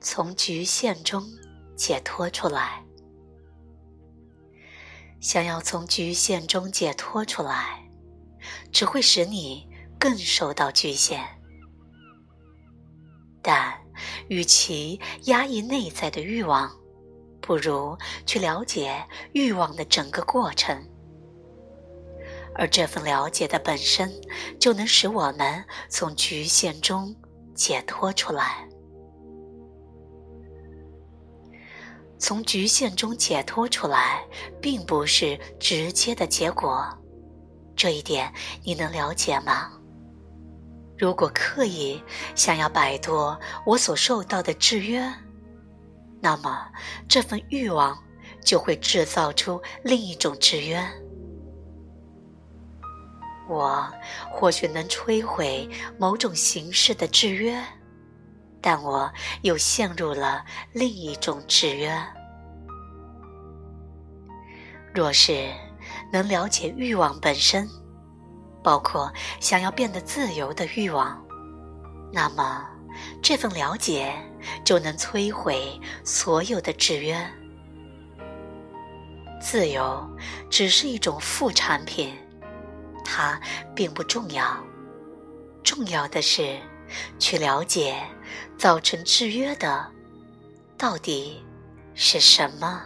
从局限中解脱出来。想要从局限中解脱出来，只会使你更受到局限。但，与其压抑内在的欲望，不如去了解欲望的整个过程。而这份了解的本身，就能使我们从局限中解脱出来。从局限中解脱出来，并不是直接的结果，这一点你能了解吗？如果刻意想要摆脱我所受到的制约，那么这份欲望就会制造出另一种制约。我或许能摧毁某种形式的制约。但我又陷入了另一种制约。若是能了解欲望本身，包括想要变得自由的欲望，那么这份了解就能摧毁所有的制约。自由只是一种副产品，它并不重要。重要的是去了解。造成制约的，到底是什么？